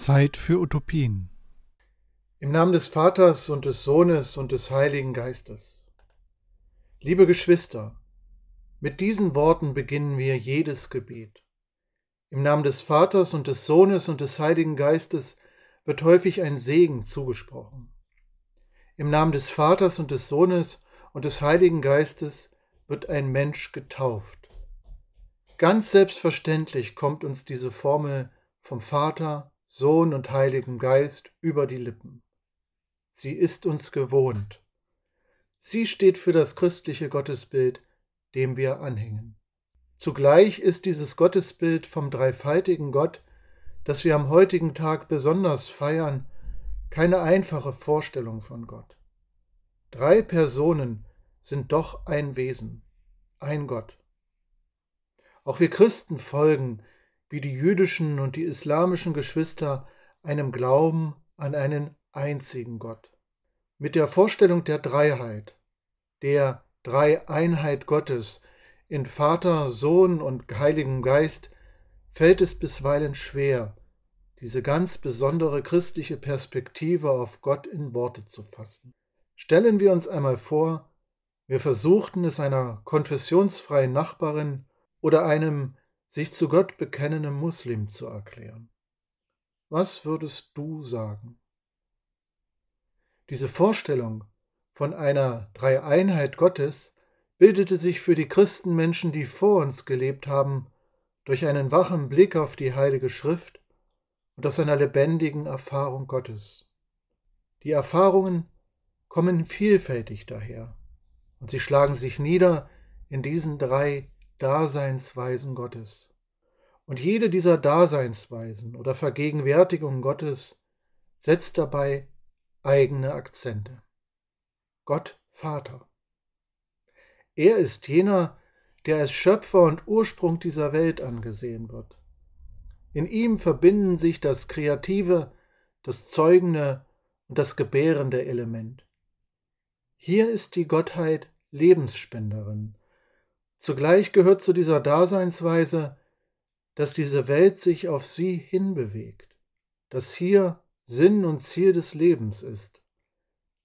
Zeit für Utopien. Im Namen des Vaters und des Sohnes und des Heiligen Geistes. Liebe Geschwister, mit diesen Worten beginnen wir jedes Gebet. Im Namen des Vaters und des Sohnes und des Heiligen Geistes wird häufig ein Segen zugesprochen. Im Namen des Vaters und des Sohnes und des Heiligen Geistes wird ein Mensch getauft. Ganz selbstverständlich kommt uns diese Formel vom Vater, Sohn und Heiligen Geist über die Lippen. Sie ist uns gewohnt. Sie steht für das christliche Gottesbild, dem wir anhängen. Zugleich ist dieses Gottesbild vom dreifaltigen Gott, das wir am heutigen Tag besonders feiern, keine einfache Vorstellung von Gott. Drei Personen sind doch ein Wesen, ein Gott. Auch wir Christen folgen, wie die jüdischen und die islamischen Geschwister, einem Glauben an einen einzigen Gott. Mit der Vorstellung der Dreiheit, der Dreieinheit Gottes in Vater, Sohn und Heiligem Geist, fällt es bisweilen schwer, diese ganz besondere christliche Perspektive auf Gott in Worte zu fassen. Stellen wir uns einmal vor, wir versuchten es einer konfessionsfreien Nachbarin oder einem sich zu Gott bekennenden Muslim zu erklären. Was würdest du sagen? Diese Vorstellung von einer Dreieinheit Gottes bildete sich für die Christenmenschen, die vor uns gelebt haben, durch einen wachen Blick auf die Heilige Schrift und aus einer lebendigen Erfahrung Gottes. Die Erfahrungen kommen vielfältig daher und sie schlagen sich nieder in diesen drei Daseinsweisen Gottes. Und jede dieser Daseinsweisen oder Vergegenwärtigungen Gottes setzt dabei eigene Akzente. Gott Vater. Er ist jener, der als Schöpfer und Ursprung dieser Welt angesehen wird. In ihm verbinden sich das kreative, das zeugende und das gebärende Element. Hier ist die Gottheit Lebensspenderin, Zugleich gehört zu dieser Daseinsweise, dass diese Welt sich auf sie hinbewegt, dass hier Sinn und Ziel des Lebens ist,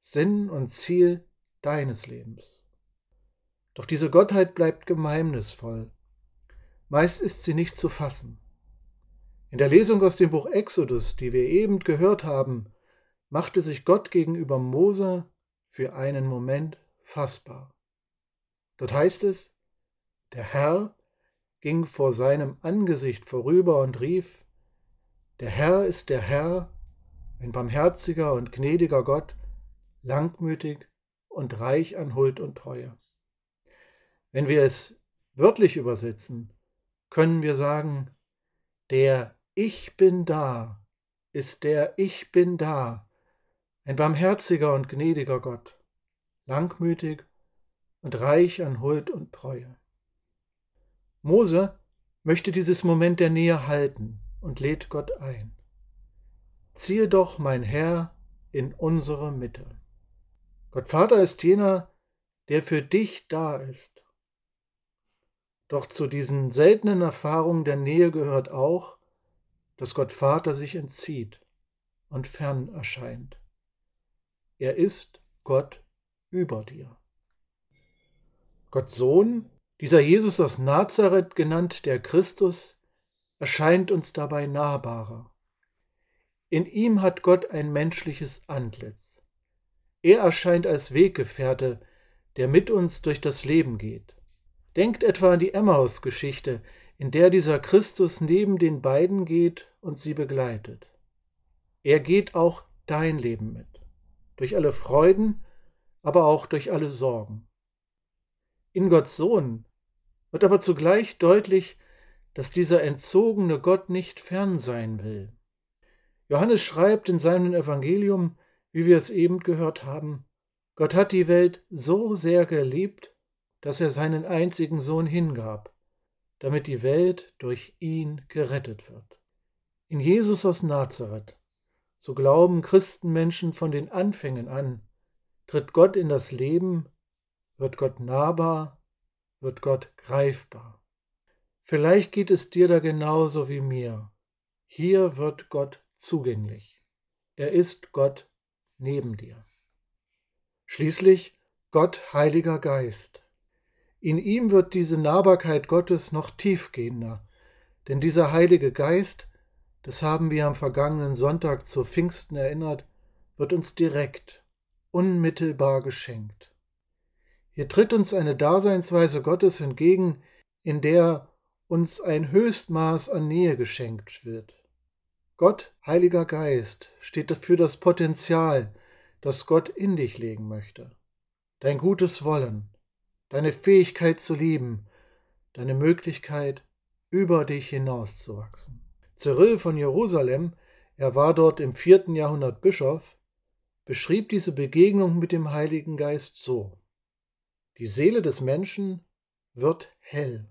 Sinn und Ziel deines Lebens. Doch diese Gottheit bleibt geheimnisvoll. Meist ist sie nicht zu fassen. In der Lesung aus dem Buch Exodus, die wir eben gehört haben, machte sich Gott gegenüber Mose für einen Moment fassbar. Dort heißt es, der Herr ging vor seinem Angesicht vorüber und rief, Der Herr ist der Herr, ein barmherziger und gnädiger Gott, langmütig und reich an Huld und Treue. Wenn wir es wörtlich übersetzen, können wir sagen, der Ich bin da ist der Ich bin da, ein barmherziger und gnädiger Gott, langmütig und reich an Huld und Treue. Mose möchte dieses Moment der Nähe halten und lädt Gott ein. Ziehe doch, mein Herr, in unsere Mitte. Gott Vater ist jener, der für dich da ist. Doch zu diesen seltenen Erfahrungen der Nähe gehört auch, dass Gott Vater sich entzieht und fern erscheint. Er ist Gott über dir. Gott Sohn dieser Jesus aus Nazareth, genannt der Christus, erscheint uns dabei nahbarer. In ihm hat Gott ein menschliches Antlitz. Er erscheint als Weggefährte, der mit uns durch das Leben geht. Denkt etwa an die Emmaus-Geschichte, in der dieser Christus neben den beiden geht und sie begleitet. Er geht auch dein Leben mit, durch alle Freuden, aber auch durch alle Sorgen. In Gottes Sohn wird aber zugleich deutlich, dass dieser entzogene Gott nicht fern sein will. Johannes schreibt in seinem Evangelium, wie wir es eben gehört haben, Gott hat die Welt so sehr geliebt, dass er seinen einzigen Sohn hingab, damit die Welt durch ihn gerettet wird. In Jesus aus Nazareth, so glauben Christenmenschen von den Anfängen an, tritt Gott in das Leben wird Gott nahbar, wird Gott greifbar. Vielleicht geht es dir da genauso wie mir. Hier wird Gott zugänglich. Er ist Gott neben dir. Schließlich Gott Heiliger Geist. In ihm wird diese Nahbarkeit Gottes noch tiefgehender, denn dieser Heilige Geist, das haben wir am vergangenen Sonntag zu Pfingsten erinnert, wird uns direkt, unmittelbar geschenkt. Hier tritt uns eine Daseinsweise Gottes entgegen, in der uns ein Höchstmaß an Nähe geschenkt wird. Gott, Heiliger Geist, steht dafür das Potenzial, das Gott in dich legen möchte. Dein gutes Wollen, deine Fähigkeit zu lieben, deine Möglichkeit, über dich hinauszuwachsen. Cyril von Jerusalem, er war dort im vierten Jahrhundert Bischof, beschrieb diese Begegnung mit dem Heiligen Geist so. Die Seele des Menschen wird hell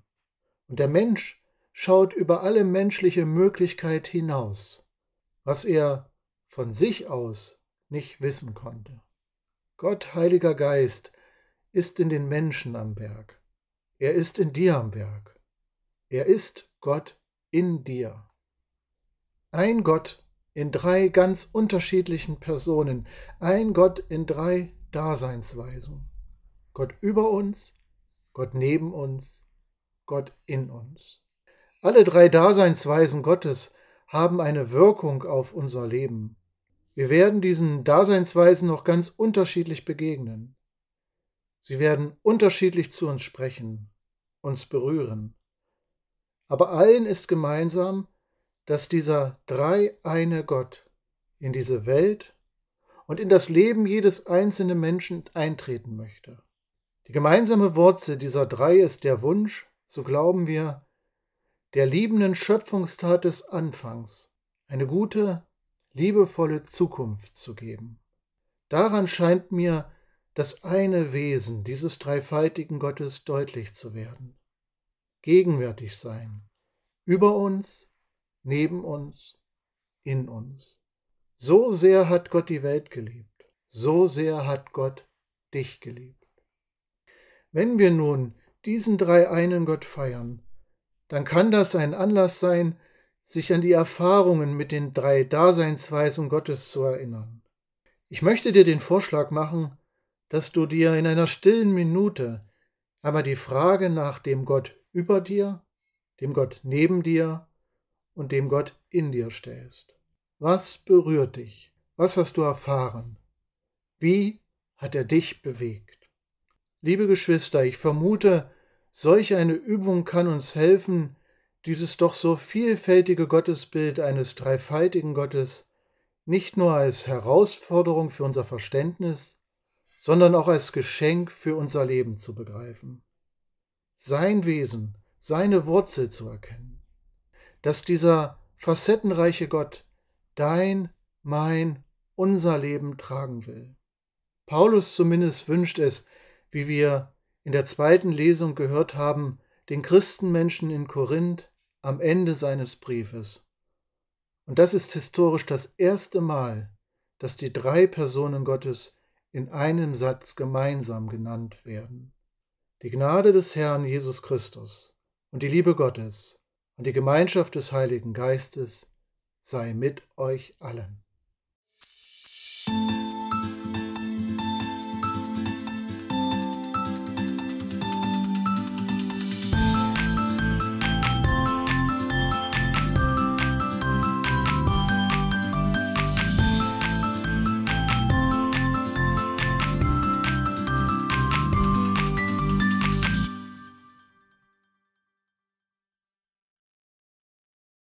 und der Mensch schaut über alle menschliche Möglichkeit hinaus, was er von sich aus nicht wissen konnte. Gott, Heiliger Geist, ist in den Menschen am Werk. Er ist in dir am Werk. Er ist Gott in dir. Ein Gott in drei ganz unterschiedlichen Personen, ein Gott in drei Daseinsweisen. Gott über uns, Gott neben uns, Gott in uns. Alle drei Daseinsweisen Gottes haben eine Wirkung auf unser Leben. Wir werden diesen Daseinsweisen noch ganz unterschiedlich begegnen. Sie werden unterschiedlich zu uns sprechen, uns berühren. Aber allen ist gemeinsam, dass dieser dreieine Gott in diese Welt und in das Leben jedes einzelnen Menschen eintreten möchte. Die gemeinsame Wurzel dieser drei ist der Wunsch, so glauben wir, der liebenden Schöpfungstat des Anfangs eine gute, liebevolle Zukunft zu geben. Daran scheint mir das eine Wesen dieses dreifaltigen Gottes deutlich zu werden. Gegenwärtig sein, über uns, neben uns, in uns. So sehr hat Gott die Welt geliebt, so sehr hat Gott dich geliebt. Wenn wir nun diesen drei einen Gott feiern, dann kann das ein Anlass sein, sich an die Erfahrungen mit den drei Daseinsweisen Gottes zu erinnern. Ich möchte dir den Vorschlag machen, dass du dir in einer stillen Minute einmal die Frage nach dem Gott über dir, dem Gott neben dir und dem Gott in dir stellst. Was berührt dich? Was hast du erfahren? Wie hat er dich bewegt? Liebe Geschwister, ich vermute, solch eine Übung kann uns helfen, dieses doch so vielfältige Gottesbild eines dreifaltigen Gottes nicht nur als Herausforderung für unser Verständnis, sondern auch als Geschenk für unser Leben zu begreifen. Sein Wesen, seine Wurzel zu erkennen, dass dieser facettenreiche Gott dein, mein, unser Leben tragen will. Paulus zumindest wünscht es, wie wir in der zweiten Lesung gehört haben, den Christenmenschen in Korinth am Ende seines Briefes. Und das ist historisch das erste Mal, dass die drei Personen Gottes in einem Satz gemeinsam genannt werden. Die Gnade des Herrn Jesus Christus und die Liebe Gottes und die Gemeinschaft des Heiligen Geistes sei mit euch allen.